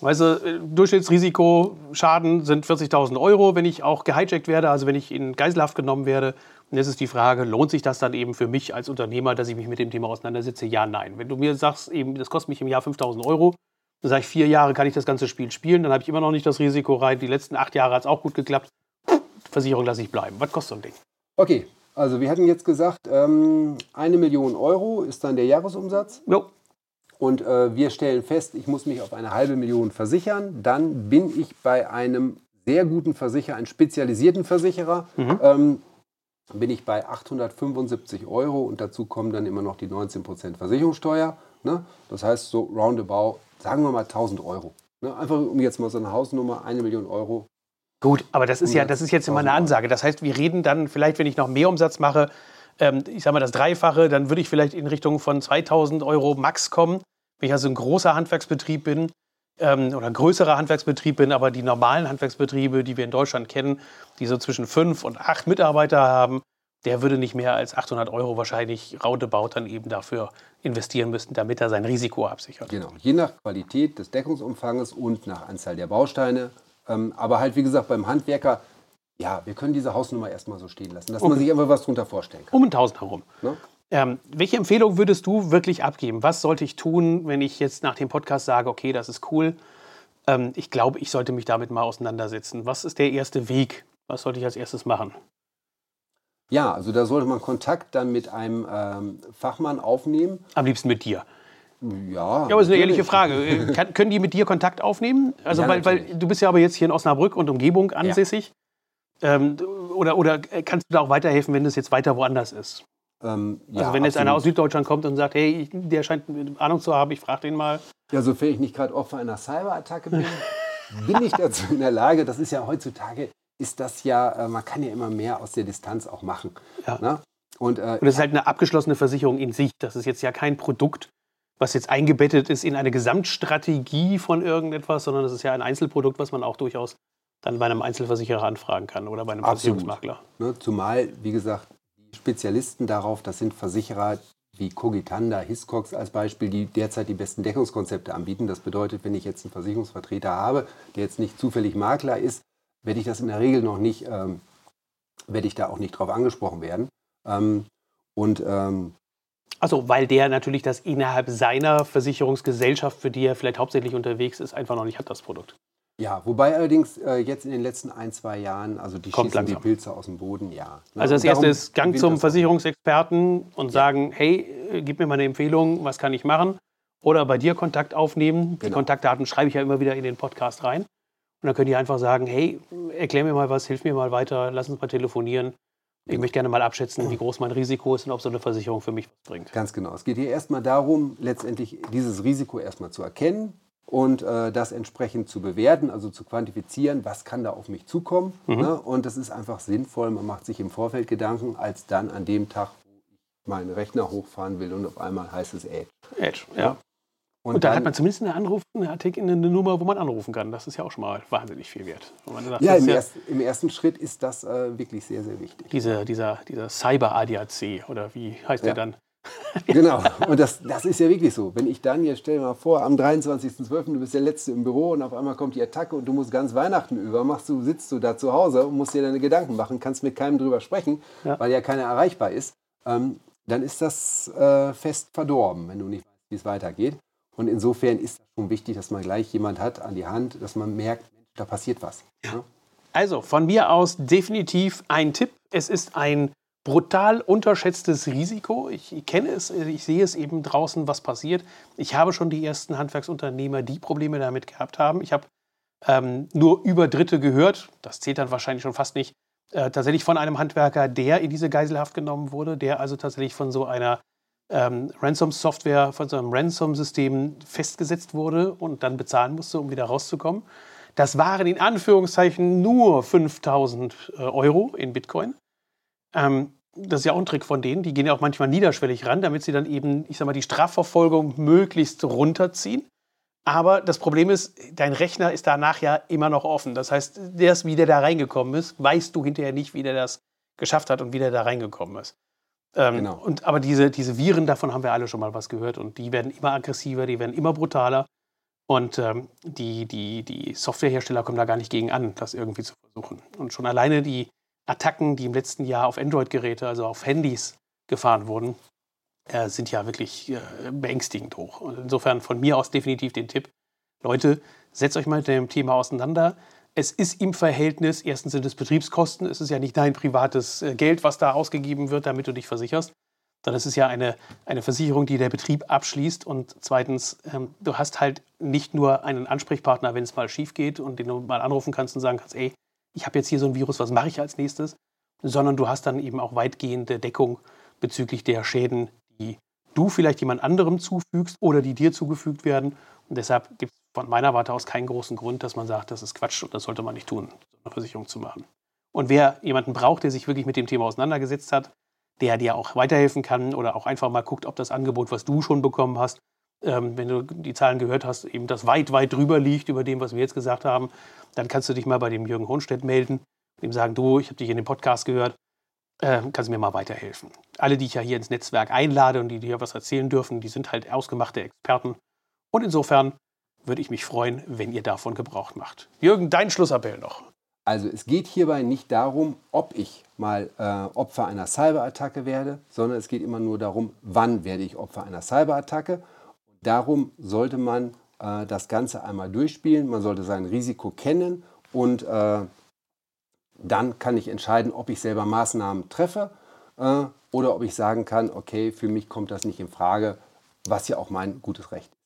Weißt du, äh, Durchschnittsrisiko, Schaden sind 40.000 Euro, wenn ich auch gehijackt werde, also wenn ich in Geiselhaft genommen werde. Und jetzt ist die Frage, lohnt sich das dann eben für mich als Unternehmer, dass ich mich mit dem Thema auseinandersetze? Ja, nein. Wenn du mir sagst, eben, das kostet mich im Jahr 5.000 Euro, dann sage ich, vier Jahre kann ich das ganze Spiel spielen, dann habe ich immer noch nicht das Risiko rein. Die letzten acht Jahre hat es auch gut geklappt. Versicherung lasse ich bleiben. Was kostet so ein Ding? Okay, also wir hatten jetzt gesagt, ähm, eine Million Euro ist dann der Jahresumsatz. Jo und äh, wir stellen fest, ich muss mich auf eine halbe Million versichern, dann bin ich bei einem sehr guten Versicherer, einem spezialisierten Versicherer, mhm. ähm, bin ich bei 875 Euro und dazu kommen dann immer noch die 19% Versicherungssteuer. Ne? Das heißt so roundabout, sagen wir mal 1000 Euro. Ne? Einfach um jetzt mal so eine Hausnummer, eine Million Euro. Gut, aber das ist ja, das ist jetzt immer eine Ansage. Das heißt, wir reden dann vielleicht, wenn ich noch mehr Umsatz mache, ähm, ich sage mal das Dreifache, dann würde ich vielleicht in Richtung von 2000 Euro max kommen. Wenn ich also ein großer Handwerksbetrieb bin ähm, oder ein größerer Handwerksbetrieb bin, aber die normalen Handwerksbetriebe, die wir in Deutschland kennen, die so zwischen fünf und acht Mitarbeiter haben, der würde nicht mehr als 800 Euro wahrscheinlich roundabout dann eben dafür investieren müssen, damit er sein Risiko absichert. Genau, je nach Qualität des Deckungsumfanges und nach Anzahl der Bausteine. Ähm, aber halt, wie gesagt, beim Handwerker, ja, wir können diese Hausnummer erstmal so stehen lassen, dass okay. man sich einfach was darunter vorstellen kann. Um 1000 herum. Ne? Ähm, welche Empfehlung würdest du wirklich abgeben? Was sollte ich tun, wenn ich jetzt nach dem Podcast sage, okay, das ist cool, ähm, ich glaube, ich sollte mich damit mal auseinandersetzen? Was ist der erste Weg? Was sollte ich als erstes machen? Ja, also da sollte man Kontakt dann mit einem ähm, Fachmann aufnehmen. Am liebsten mit dir. Ja. Ja, aber das ist eine ehrliche Frage. Äh, kann, können die mit dir Kontakt aufnehmen? Also, ja, weil, weil, du bist ja aber jetzt hier in Osnabrück und Umgebung ansässig. Ja. Ähm, oder, oder kannst du da auch weiterhelfen, wenn es jetzt weiter woanders ist? Ähm, also ja, wenn jetzt einer aus Süddeutschland kommt und sagt, hey, der scheint Ahnung zu haben, ich frage den mal. Ja, sofern ich nicht gerade Opfer einer Cyberattacke bin, bin ich dazu in der Lage. Das ist ja heutzutage, ist das ja, äh, man kann ja immer mehr aus der Distanz auch machen. Ja. Ne? Und, äh, und das ist halt eine abgeschlossene Versicherung in sich. Das ist jetzt ja kein Produkt, was jetzt eingebettet ist in eine Gesamtstrategie von irgendetwas, sondern das ist ja ein Einzelprodukt, was man auch durchaus dann bei einem Einzelversicherer anfragen kann oder bei einem Absolut. Versicherungsmakler. Ne, zumal, wie gesagt, Spezialisten darauf, das sind Versicherer wie Cogitanda, Hiscox als Beispiel, die derzeit die besten Deckungskonzepte anbieten. Das bedeutet, wenn ich jetzt einen Versicherungsvertreter habe, der jetzt nicht zufällig Makler ist, werde ich das in der Regel noch nicht, ähm, werde ich da auch nicht drauf angesprochen werden. Ähm, und ähm, also, weil der natürlich das innerhalb seiner Versicherungsgesellschaft, für die er vielleicht hauptsächlich unterwegs ist, einfach noch nicht hat, das Produkt. Ja, wobei allerdings äh, jetzt in den letzten ein, zwei Jahren, also die Kommt schießen langsam. die Pilze aus dem Boden, ja. Ne? Also das erste ist Gang zum Versicherungsexperten und ja. sagen, hey, äh, gib mir mal eine Empfehlung, was kann ich machen? Oder bei dir Kontakt aufnehmen. Die genau. Kontaktdaten schreibe ich ja immer wieder in den Podcast rein. Und dann könnt ihr einfach sagen, hey, erklär mir mal was, hilf mir mal weiter, lass uns mal telefonieren. Ich möchte gerne mal abschätzen, wie groß mein Risiko ist und ob so eine Versicherung für mich was bringt. Ganz genau. Es geht hier erstmal darum, letztendlich dieses Risiko erstmal zu erkennen, und äh, das entsprechend zu bewerten, also zu quantifizieren, was kann da auf mich zukommen. Mhm. Ne? Und das ist einfach sinnvoll, man macht sich im Vorfeld Gedanken, als dann an dem Tag, wo ich meinen Rechner hochfahren will und auf einmal heißt es Edge. Edge, ja. Und, und da hat man zumindest eine, Anruf, eine, eine Nummer, wo man anrufen kann. Das ist ja auch schon mal wahnsinnig viel wert. Sagt, ja, im, ja erst, im, ersten Schritt ist das äh, wirklich sehr, sehr wichtig. Diese, dieser dieser Cyber-ADAC oder wie heißt ja. der dann? genau, und das, das ist ja wirklich so. Wenn ich dann, jetzt stell dir mal vor, am 23.12., du bist der Letzte im Büro und auf einmal kommt die Attacke und du musst ganz Weihnachten über, machst du, sitzt du da zu Hause und musst dir deine Gedanken machen, kannst mit keinem drüber sprechen, ja. weil ja keiner erreichbar ist, ähm, dann ist das äh, fest verdorben, wenn du nicht weißt, wie es weitergeht. Und insofern ist es schon wichtig, dass man gleich jemand hat an die Hand, dass man merkt, da passiert was. Ja. Also von mir aus definitiv ein Tipp. Es ist ein brutal unterschätztes Risiko. Ich kenne es, ich sehe es eben draußen, was passiert. Ich habe schon die ersten Handwerksunternehmer, die Probleme damit gehabt haben. Ich habe ähm, nur über Dritte gehört, das zählt dann wahrscheinlich schon fast nicht, äh, tatsächlich von einem Handwerker, der in diese Geiselhaft genommen wurde, der also tatsächlich von so einer ähm, Ransom-Software, von so einem Ransom-System festgesetzt wurde und dann bezahlen musste, um wieder rauszukommen. Das waren in Anführungszeichen nur 5000 äh, Euro in Bitcoin. Ähm, das ist ja auch ein Trick von denen. Die gehen ja auch manchmal niederschwellig ran, damit sie dann eben, ich sag mal, die Strafverfolgung möglichst runterziehen. Aber das Problem ist, dein Rechner ist danach ja immer noch offen. Das heißt, der, wie der da reingekommen ist, weißt du hinterher nicht, wie der das geschafft hat und wie der da reingekommen ist. Ähm, genau. und, aber diese, diese Viren, davon haben wir alle schon mal was gehört. Und die werden immer aggressiver, die werden immer brutaler. Und ähm, die, die, die Softwarehersteller kommen da gar nicht gegen an, das irgendwie zu versuchen. Und schon alleine die Attacken, die im letzten Jahr auf Android-Geräte, also auf Handys gefahren wurden, äh, sind ja wirklich äh, beängstigend hoch. Und insofern von mir aus definitiv den Tipp, Leute, setzt euch mal mit dem Thema auseinander. Es ist im Verhältnis, erstens sind es Betriebskosten, es ist ja nicht dein privates äh, Geld, was da ausgegeben wird, damit du dich versicherst, sondern es ist ja eine, eine Versicherung, die der Betrieb abschließt. Und zweitens, ähm, du hast halt nicht nur einen Ansprechpartner, wenn es mal schief geht und den du mal anrufen kannst und sagen kannst, ey, ich habe jetzt hier so ein Virus, was mache ich als nächstes? Sondern du hast dann eben auch weitgehende Deckung bezüglich der Schäden, die du vielleicht jemand anderem zufügst oder die dir zugefügt werden. Und deshalb gibt es von meiner Warte aus keinen großen Grund, dass man sagt, das ist Quatsch und das sollte man nicht tun, so eine Versicherung zu machen. Und wer jemanden braucht, der sich wirklich mit dem Thema auseinandergesetzt hat, der dir auch weiterhelfen kann oder auch einfach mal guckt, ob das Angebot, was du schon bekommen hast, ähm, wenn du die Zahlen gehört hast, eben das weit, weit drüber liegt über dem, was wir jetzt gesagt haben, dann kannst du dich mal bei dem Jürgen Hohnstedt melden und ihm sagen, du, ich habe dich in dem Podcast gehört, äh, kannst du mir mal weiterhelfen. Alle, die ich ja hier ins Netzwerk einlade und die dir was erzählen dürfen, die sind halt ausgemachte Experten. Und insofern würde ich mich freuen, wenn ihr davon Gebrauch macht. Jürgen, dein Schlussappell noch. Also es geht hierbei nicht darum, ob ich mal äh, Opfer einer Cyberattacke werde, sondern es geht immer nur darum, wann werde ich Opfer einer Cyberattacke. Darum sollte man äh, das Ganze einmal durchspielen, man sollte sein Risiko kennen und äh, dann kann ich entscheiden, ob ich selber Maßnahmen treffe äh, oder ob ich sagen kann, okay, für mich kommt das nicht in Frage, was ja auch mein gutes Recht ist.